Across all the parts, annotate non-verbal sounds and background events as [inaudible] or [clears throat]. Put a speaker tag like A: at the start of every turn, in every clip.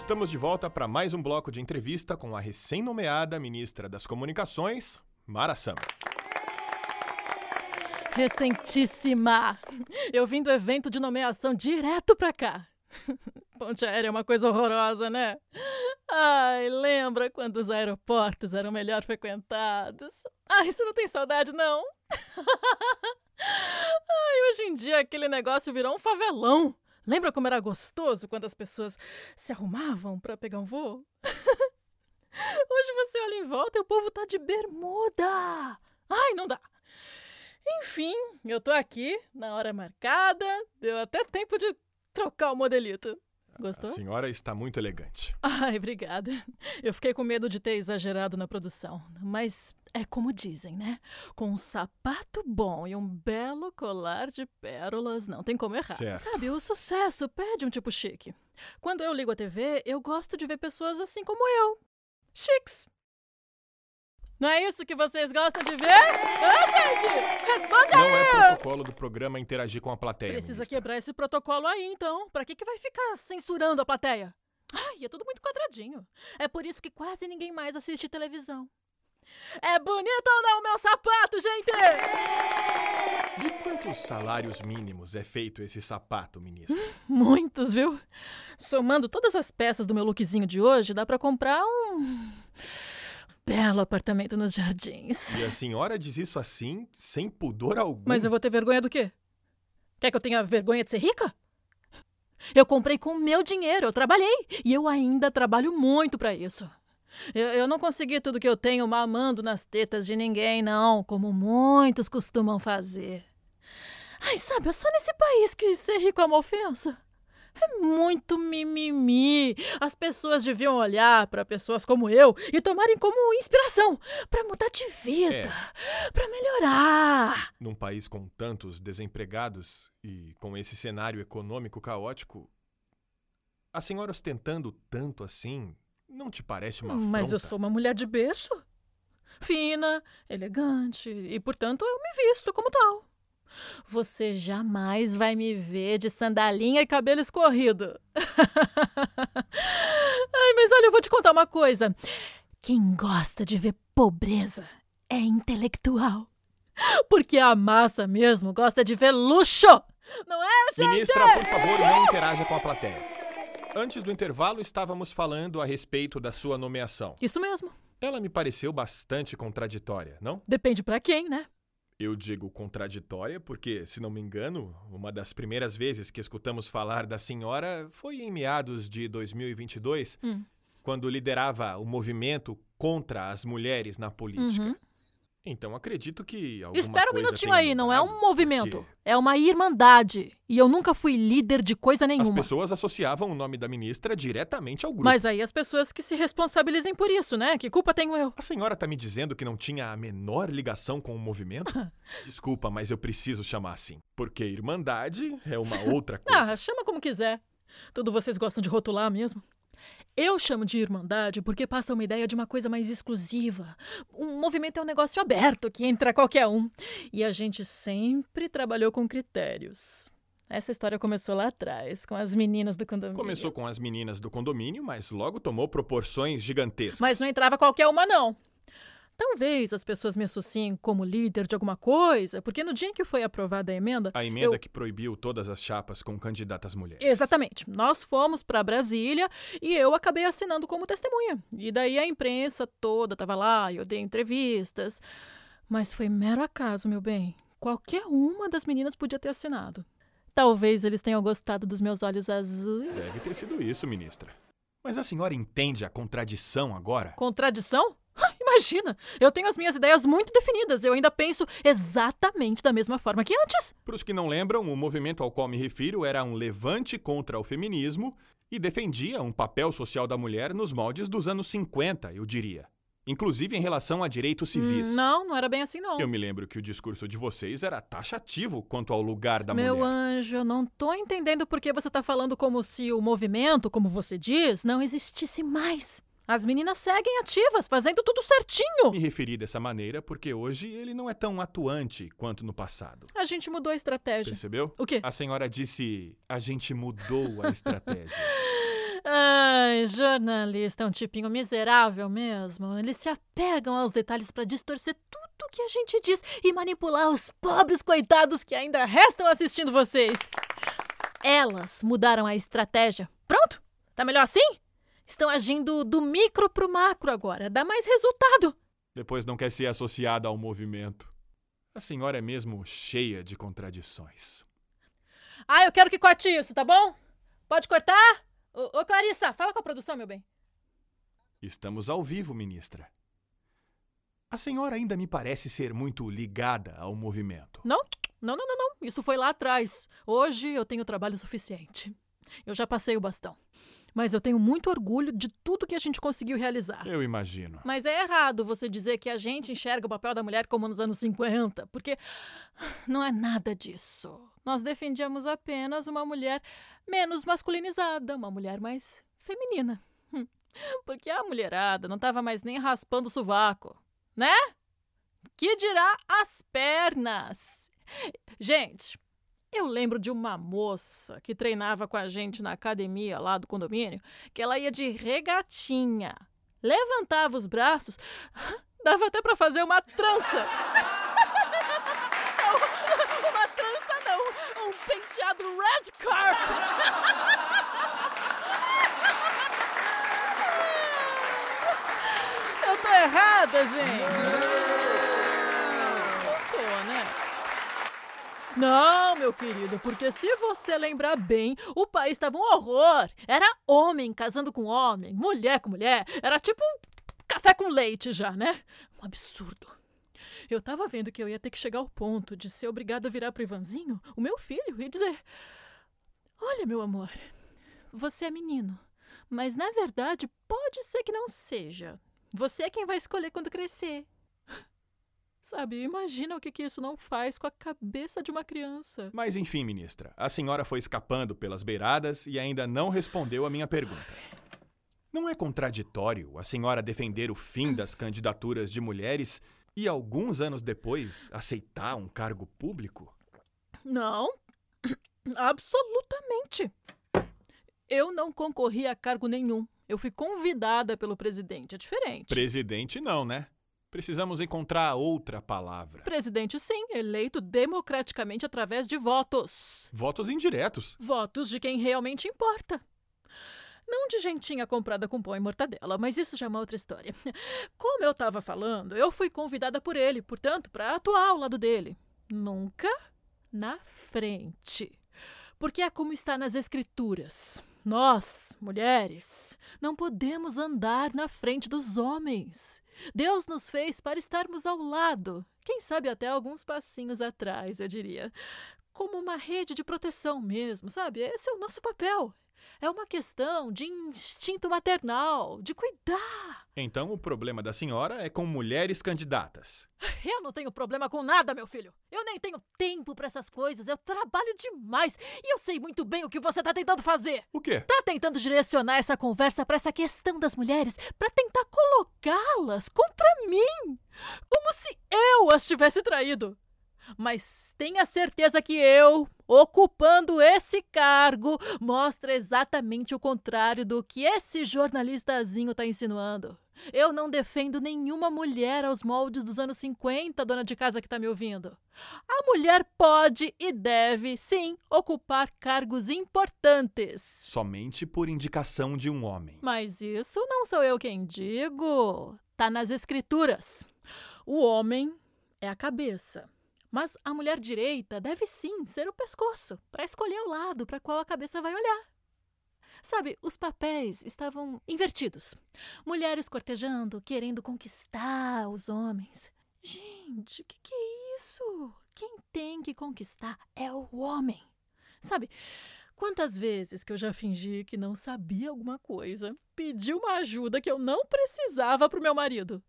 A: Estamos de volta para mais um bloco de entrevista com a recém-nomeada ministra das Comunicações, Mara Sama.
B: Recentíssima! Eu vim do evento de nomeação direto pra cá. [laughs] Ponte aérea é uma coisa horrorosa, né? Ai, lembra quando os aeroportos eram melhor frequentados? Ai, você não tem saudade, não? [laughs] Ai, hoje em dia aquele negócio virou um favelão. Lembra como era gostoso quando as pessoas se arrumavam para pegar um voo? [laughs] Hoje você olha em volta e o povo tá de bermuda. Ai, não dá. Enfim, eu tô aqui na hora marcada. Deu até tempo de trocar o modelito. Gostou?
A: A senhora está muito elegante. [laughs]
B: Ai, obrigada. Eu fiquei com medo de ter exagerado na produção. Mas é como dizem, né? Com um sapato bom e um belo colar de pérolas, não tem como errar.
A: Certo.
B: Sabe, o sucesso pede um tipo chique. Quando eu ligo a TV, eu gosto de ver pessoas assim como eu. Chiques. Não é isso que vocês gostam de ver? Ô, gente! Responde
A: Não
B: aí!
A: é protocolo do programa interagir com a plateia.
B: Precisa
A: ministra.
B: quebrar esse protocolo aí, então. Pra que, que vai ficar censurando a plateia? Ai, é tudo muito quadradinho. É por isso que quase ninguém mais assiste televisão. É bonito ou não meu sapato, gente?
A: De quantos salários mínimos é feito esse sapato, ministra? [laughs]
B: Muitos, viu? Somando todas as peças do meu lookzinho de hoje, dá pra comprar um belo apartamento nos jardins.
A: E a senhora diz isso assim, sem pudor algum.
B: Mas eu vou ter vergonha do quê? Quer que eu tenha vergonha de ser rica? Eu comprei com o meu dinheiro, eu trabalhei. E eu ainda trabalho muito pra isso. Eu, eu não consegui tudo que eu tenho mamando nas tetas de ninguém, não, como muitos costumam fazer. Ai, sabe, é só nesse país que ser rico é uma ofensa. É muito mimimi. As pessoas deviam olhar pra pessoas como eu e tomarem como inspiração pra mudar de vida,
A: É.
B: pra melhorar.
A: Num país com tantos desempregados e com esse cenário econômico caótico, a senhora ostentando tanto assim, não te parece uma afronta?
B: Mas eu sou uma mulher de berço. Fina, elegante e, portanto, eu me visto como tal. Você jamais vai me ver de sandalinha e cabelo escorrido. [laughs] Ai, mas olha, eu vou te contar uma coisa. Quem gosta de ver pobreza é intelectual. Porque a massa mesmo gosta de ver luxo. Não é, gente?
A: Ministra, por favor, não interaja com a plateia. Antes do intervalo, estávamos falando a respeito da sua nomeação.
B: Isso mesmo.
A: Ela me pareceu bastante contraditória, não?
B: Depende pra quem, né?
A: Eu digo contraditória porque, se não me engano, uma das primeiras vezes que escutamos falar da senhora foi em meados de 2022,
B: Hum.
A: quando liderava o movimento contra as mulheres na política.
B: Uhum.
A: Então acredito que
B: Espera um minutinho aí, não é um movimento.
A: porque
B: É uma irmandade. E eu nunca fui líder de coisa
A: As
B: nenhuma.
A: pessoas associavam o nome da ministra diretamente ao grupo.
B: Mas aí as pessoas que se responsabilizem por isso, né? Que culpa tenho eu?
A: A senhora tá me dizendo que não tinha a menor ligação com o movimento? [laughs] Desculpa, mas eu preciso chamar assim. Porque Irmandade é uma outra coisa.
B: Ah, chama como quiser. Tudo vocês gostam de rotular mesmo. Eu chamo de irmandade porque passa uma ideia de uma coisa mais exclusiva. Um movimento é um negócio aberto que entra qualquer um. E a gente sempre trabalhou com critérios. Essa história começou lá atrás, com as meninas do condomínio.
A: Começou com as meninas do condomínio, mas logo tomou proporções gigantescas.
B: Mas não entrava qualquer uma, não. Talvez as pessoas me associem como líder de alguma coisa, porque no dia em que foi aprovada a emenda.
A: A emenda
B: eu-
A: que proibiu todas as chapas com candidatas mulheres.
B: Exatamente. Nós fomos para Brasília e eu acabei assinando como testemunha. E daí a imprensa toda estava lá, eu dei entrevistas. Mas foi mero acaso, meu bem. Qualquer uma das meninas podia ter assinado. Talvez eles tenham gostado dos meus olhos azuis.
A: Deve ter sido isso, ministra. Mas a senhora entende a contradição agora?
B: Contradição? Imagina! Eu tenho as minhas ideias muito definidas. Eu ainda penso exatamente da mesma forma que antes.
A: Para os que não lembram, o movimento ao qual me refiro era um levante contra o feminismo e defendia um papel social da mulher nos moldes dos anos 50, eu diria. Inclusive em relação a direitos civis.
B: Não, não era bem assim, não.
A: Eu me lembro que o discurso de vocês era taxativo quanto ao lugar da
B: Meu
A: mulher.
B: anjo, eu não tô entendendo por que você tá falando como se o movimento, como você diz, não existisse mais. As meninas seguem ativas, fazendo tudo certinho.
A: Me referi dessa maneira porque hoje ele não é tão atuante quanto no passado.
B: A gente mudou a estratégia.
A: Percebeu?
B: O quê?
A: A senhora disse: a gente mudou a estratégia. [laughs]
B: Ai, jornalista é um tipinho miserável mesmo. Eles se apegam aos detalhes para distorcer tudo que a gente diz e manipular os pobres coitados que ainda restam assistindo vocês. Elas mudaram a estratégia. Pronto? Tá melhor assim? Estão agindo do micro pro macro agora. Dá mais resultado.
A: Depois não quer ser associada ao movimento. A senhora é mesmo cheia de contradições.
B: Ah, eu quero que corte isso, tá bom? Pode cortar? Ô, ô Clarissa, fala com a produção, meu bem.
A: Estamos ao vivo, ministra. A senhora ainda me parece ser muito ligada ao movimento.
B: Não, não, não, não, não. Isso foi lá atrás. Hoje eu tenho trabalho suficiente. Eu já passei o bastão. Mas eu tenho muito orgulho de tudo que a gente conseguiu realizar.
A: Eu imagino.
B: Mas é errado você dizer que a gente enxerga o papel da mulher como nos anos 50, porque não é nada disso. Nós defendíamos apenas uma mulher menos masculinizada, uma mulher mais feminina. Hum. Porque a mulherada não estava mais nem raspando o sovaco, né? Que dirá as pernas? Gente, eu lembro de uma moça que treinava com a gente na academia lá do condomínio, que ela ia de regatinha, levantava os braços, [laughs] dava até para fazer uma trança. não, [laughs] uma trança não, um penteado red carpet. [laughs] Eu tô errada, gente. Não, meu querido, porque se você lembrar bem, o país estava um horror. Era homem casando com homem, mulher com mulher. Era tipo um café com leite já, né? Um absurdo. Eu tava vendo que eu ia ter que chegar ao ponto de ser obrigada a virar pro Ivanzinho, o meu filho, e dizer: Olha, meu amor, você é menino, mas na verdade pode ser que não seja. Você é quem vai escolher quando crescer. Sabe, imagina o que, que isso não faz com a cabeça de uma criança.
A: Mas enfim, ministra, a senhora foi escapando pelas beiradas e ainda não respondeu a minha pergunta. Não é contraditório a senhora defender o fim das candidaturas de mulheres e, alguns anos depois, aceitar um cargo público?
B: Não, [clears throat] absolutamente. Eu não concorri a cargo nenhum. Eu fui convidada pelo presidente. É diferente.
A: Presidente, não, né? Precisamos encontrar outra palavra.
B: Presidente, sim, eleito democraticamente através de votos.
A: Votos indiretos.
B: Votos de quem realmente importa. Não de gentinha comprada com pão e mortadela, mas isso já é uma outra história. Como eu estava falando, eu fui convidada por ele, portanto, para atuar ao lado dele. Nunca na frente. Porque é como está nas escrituras. Nós, mulheres, não podemos andar na frente dos homens. Deus nos fez para estarmos ao lado, quem sabe até alguns passinhos atrás, eu diria. Como uma rede de proteção mesmo, sabe? Esse é o nosso papel. É uma questão de instinto maternal, de cuidar.
A: Então o problema da senhora é com mulheres candidatas.
B: Eu não tenho problema com nada, meu filho. Eu nem tenho tempo para essas coisas. Eu trabalho demais e eu sei muito bem o que você tá tentando fazer.
A: O quê?
B: Tá tentando direcionar essa conversa para essa questão das mulheres, para tentar colocá-las contra mim, como se eu as tivesse traído. Mas tenha certeza que eu, ocupando esse cargo, mostra exatamente o contrário do que esse jornalistazinho está insinuando. Eu não defendo nenhuma mulher aos moldes dos anos 50, dona de casa que está me ouvindo. A mulher pode e deve, sim, ocupar cargos importantes.
A: Somente por indicação de um homem.
B: Mas isso não sou eu quem digo. Tá nas escrituras. O homem é a cabeça. Mas a mulher direita deve sim ser o pescoço, para escolher o lado para qual a cabeça vai olhar. Sabe, os papéis estavam invertidos. Mulheres cortejando, querendo conquistar os homens. Gente, o que, que é isso? Quem tem que conquistar é o homem. Sabe, quantas vezes que eu já fingi que não sabia alguma coisa, pedi uma ajuda que eu não precisava para o meu marido?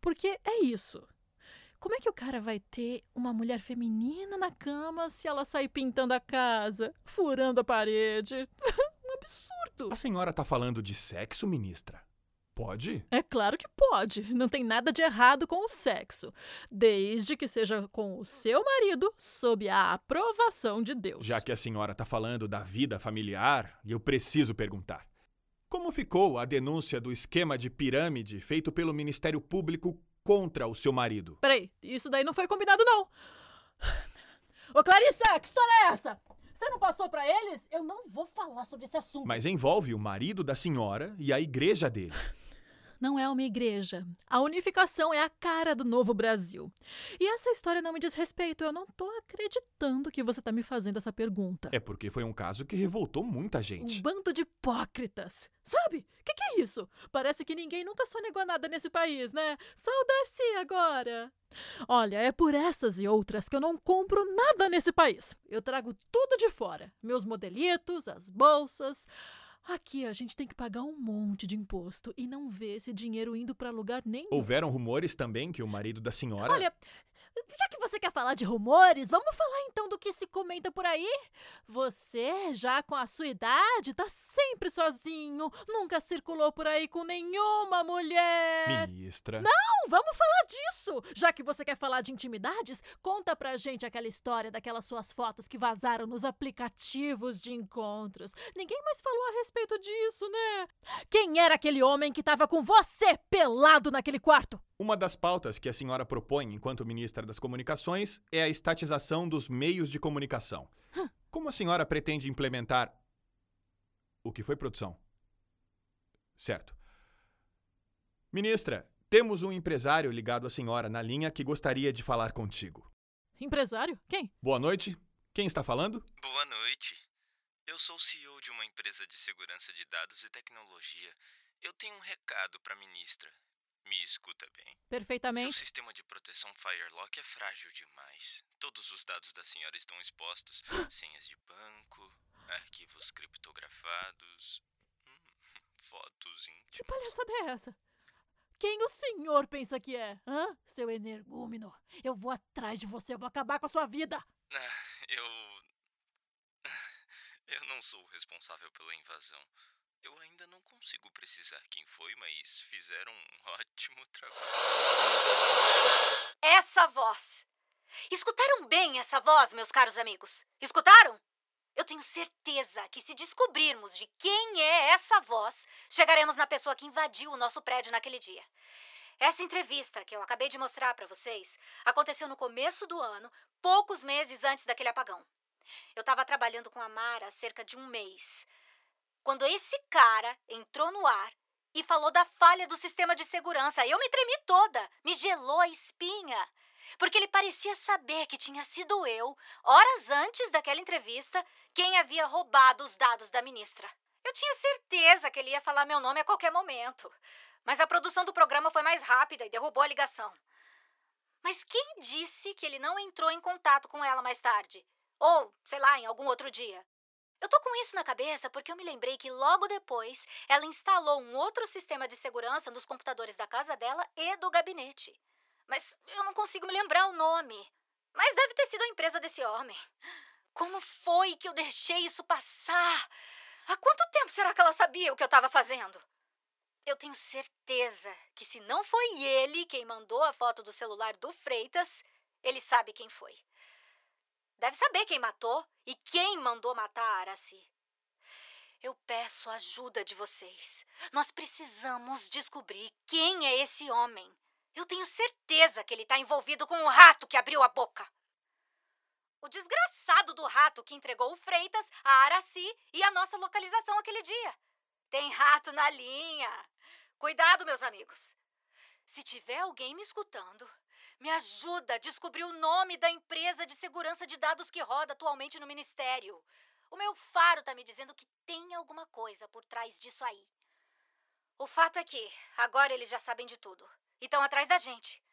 B: Porque é isso. Como é que o cara vai ter uma mulher feminina na cama se ela sair pintando a casa, furando a parede? [laughs] um absurdo.
A: A senhora tá falando de sexo, ministra? Pode?
B: É claro que pode. Não tem nada de errado com o sexo, desde que seja com o seu marido, sob a aprovação de Deus.
A: Já que a senhora tá falando da vida familiar, eu preciso perguntar. Como ficou a denúncia do esquema de pirâmide feito pelo Ministério Público contra o seu marido?
B: Peraí, isso daí não foi combinado, não. Ô, Clarissa, que história é essa? Você não passou pra eles? Eu não vou falar sobre esse assunto.
A: Mas envolve o marido da senhora e a igreja dele.
B: Não é uma igreja. A unificação é a cara do novo Brasil. E essa história não me diz respeito. Eu não tô acreditando que você tá me fazendo essa pergunta.
A: É porque foi um caso que revoltou muita gente.
B: Um bando de hipócritas. Sabe? O que, que é isso? Parece que ninguém nunca sonegou nada nesse país, né? Só o Darcy agora. Olha, é por essas e outras que eu não compro nada nesse país. Eu trago tudo de fora: meus modelitos, as bolsas. Aqui a gente tem que pagar um monte de imposto e não vê esse dinheiro indo para lugar nenhum.
A: Houveram rumores também que o marido da senhora.
B: Olha, já que você quer falar de rumores, vamos falar então do que se comenta por aí? Você, já com a sua idade, tá sempre sozinho, nunca circulou por aí com nenhuma mulher.
A: Ministra.
B: Não, vamos falar disso! Já que você quer falar de intimidades, conta pra gente aquela história daquelas suas fotos que vazaram nos aplicativos de encontros. Ninguém mais falou a respeito disso, né? Quem era aquele homem que tava com você pelado naquele quarto?
A: Uma das pautas que a senhora propõe enquanto ministra das Comunicações é a estatização dos meios de comunicação. Como a senhora pretende implementar. O que foi produção? Certo. Ministra, temos um empresário ligado à senhora na linha que gostaria de falar contigo.
B: Empresário? Quem?
A: Boa noite. Quem está falando?
C: Boa noite. Eu sou CEO de uma empresa de segurança de dados e tecnologia. Eu tenho um recado para a ministra. Me escuta bem. Seu
B: Perfeitamente.
C: sistema de proteção Firelock é frágil demais. Todos os dados da senhora estão expostos. [gasps] Senhas de banco, arquivos criptografados, hum, [laughs] fotos
B: Que
C: íntimas.
B: palhaçada é essa? Quem o senhor pensa que é? Hã? Seu energúmeno. Eu vou atrás de você, eu vou acabar com a sua vida.
C: Ah, eu. Eu não sou o responsável pela invasão. Eu ainda não consigo precisar quem foi, mas fizeram um [laughs] ótimo trabalho.
D: Essa voz. Escutaram bem essa voz, meus caros amigos? Escutaram? Eu tenho certeza que se descobrirmos de quem é essa voz, chegaremos na pessoa que invadiu o nosso prédio naquele dia. Essa entrevista que eu acabei de mostrar para vocês aconteceu no começo do ano, poucos meses antes daquele apagão. Eu estava trabalhando com a Mara há cerca de um mês. Quando esse cara entrou no ar e falou da falha do sistema de segurança, eu me tremi toda, me gelou a espinha. Porque ele parecia saber que tinha sido eu, horas antes daquela entrevista, quem havia roubado os dados da ministra. Eu tinha certeza que ele ia falar meu nome a qualquer momento. Mas a produção do programa foi mais rápida e derrubou a ligação. Mas quem disse que ele não entrou em contato com ela mais tarde? Ou, sei lá, em algum outro dia? Eu tô com isso na cabeça porque eu me lembrei que logo depois ela instalou um outro sistema de segurança nos computadores da casa dela e do gabinete. Mas eu não consigo me lembrar o nome. Mas deve ter sido a empresa desse homem. Como foi que eu deixei isso passar? Há quanto tempo será que ela sabia o que eu estava fazendo? Eu tenho certeza que se não foi ele quem mandou a foto do celular do Freitas, ele sabe quem foi. Deve saber quem matou e quem mandou matar a Araci. Eu peço a ajuda de vocês. Nós precisamos descobrir quem é esse homem. Eu tenho certeza que ele está envolvido com o rato que abriu a boca. O desgraçado do rato que entregou o Freitas, a Araci e a nossa localização aquele dia. Tem rato na linha. Cuidado, meus amigos. Se tiver alguém me escutando, me ajuda a descobrir o nome da empresa de segurança de dados que roda atualmente no Ministério. O meu faro tá me dizendo que tem alguma coisa por trás disso aí. O fato é que agora eles já sabem de tudo e estão atrás da gente.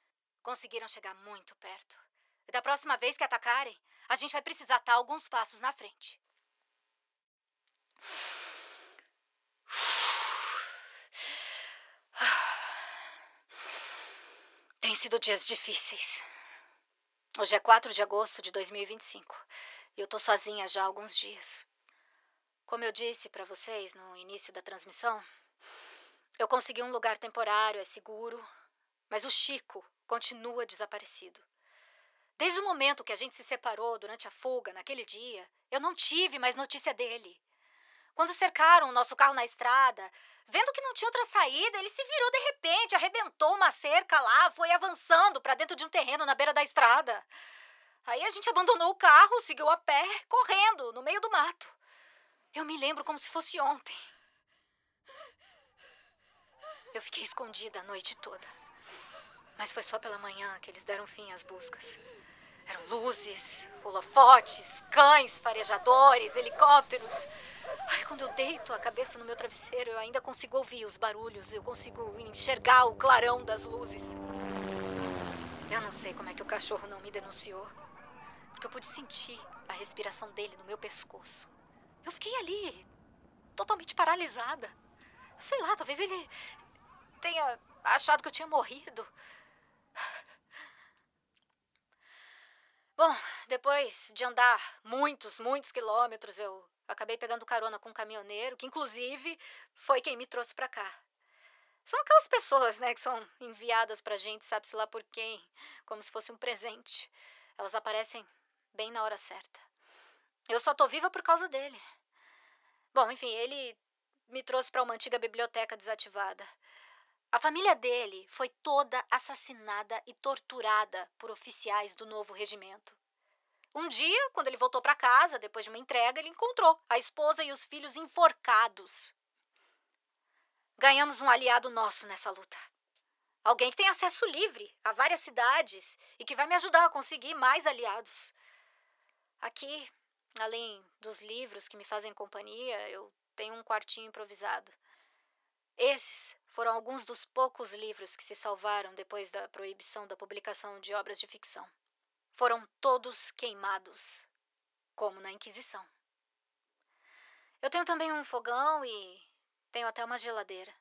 D: Conseguiram chegar muito perto. E da próxima vez que atacarem, a gente vai precisar estar alguns passos na frente. Sido dias difíceis. Hoje é 4 de agosto de 2025 e eu tô sozinha já há alguns dias. Como eu disse para vocês no início da transmissão, eu consegui um lugar temporário, é seguro, mas o Chico continua desaparecido. Desde o momento que a gente se separou durante a fuga naquele dia, eu não tive mais notícia dele. Quando cercaram o nosso carro na estrada, vendo que não tinha outra saída, ele se virou de repente, arrebentou uma cerca lá, foi avançando para dentro de um terreno na beira da estrada. Aí a gente abandonou o carro, seguiu a pé, correndo, no meio do mato. Eu me lembro como se fosse ontem. Eu fiquei escondida a noite toda. Mas foi só pela manhã que eles deram fim às buscas. Eram luzes, holofotes, cães, farejadores, helicópteros. Ai, quando eu deito a cabeça no meu travesseiro, eu ainda consigo ouvir os barulhos, eu consigo enxergar o clarão das luzes. Eu não sei como é que o cachorro não me denunciou. Porque eu pude sentir a respiração dele no meu pescoço. Eu fiquei ali, totalmente paralisada. Sei lá, talvez ele tenha achado que eu tinha morrido. Bom, depois de andar muitos, muitos quilômetros, eu acabei pegando carona com um caminhoneiro, que inclusive foi quem me trouxe para cá. São aquelas pessoas, né, que são enviadas pra gente, sabe-se lá por quem, como se fosse um presente. Elas aparecem bem na hora certa. Eu só tô viva por causa dele. Bom, enfim, ele me trouxe para uma antiga biblioteca desativada. A família dele foi toda assassinada e torturada por oficiais do novo regimento. Um dia, quando ele voltou para casa, depois de uma entrega, ele encontrou a esposa e os filhos enforcados. Ganhamos um aliado nosso nessa luta. Alguém que tem acesso livre a várias cidades e que vai me ajudar a conseguir mais aliados. Aqui, além dos livros que me fazem companhia, eu tenho um quartinho improvisado. Esses foram alguns dos poucos livros que se salvaram depois da proibição da publicação de obras de ficção. Foram todos queimados, como na Inquisição. Eu tenho também um fogão e tenho até uma geladeira.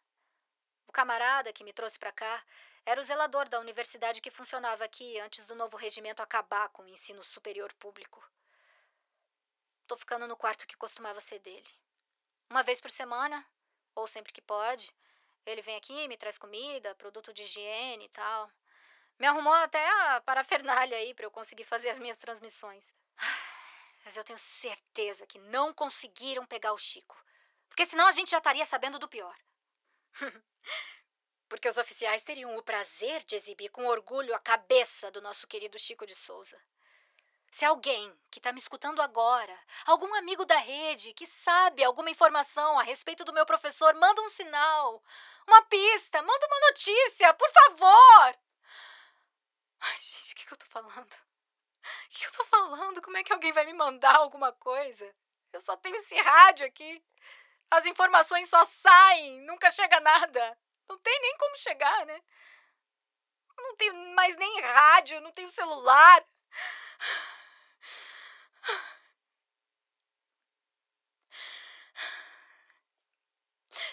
D: O camarada que me trouxe para cá era o zelador da universidade que funcionava aqui antes do novo regimento acabar com o ensino superior público. Tô ficando no quarto que costumava ser dele. Uma vez por semana, ou sempre que pode, ele vem aqui, me traz comida, produto de higiene e tal. Me arrumou até a parafernália aí para eu conseguir fazer as minhas transmissões. Mas eu tenho certeza que não conseguiram pegar o Chico. Porque senão a gente já estaria sabendo do pior. [laughs] Porque os oficiais teriam o prazer de exibir com orgulho a cabeça do nosso querido Chico de Souza. Se alguém que está me escutando agora, algum amigo da rede que sabe alguma informação a respeito do meu professor, manda um sinal, uma pista, manda uma notícia, por favor! Ai, gente, o que, que eu tô falando? O que, que eu tô falando? Como é que alguém vai me mandar alguma coisa? Eu só tenho esse rádio aqui. As informações só saem, nunca chega nada. Não tem nem como chegar, né? Não tenho mais nem rádio, não tenho celular.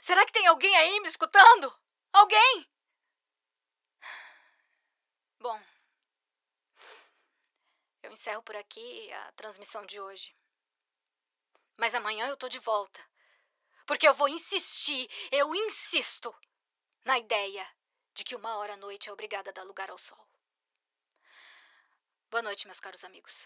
D: Será que tem alguém aí me escutando? Alguém? Bom, eu encerro por aqui a transmissão de hoje. Mas amanhã eu tô de volta. Porque eu vou insistir, eu insisto, na ideia de que uma hora à noite é obrigada a dar lugar ao sol. Boa noite, meus caros amigos.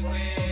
E: We.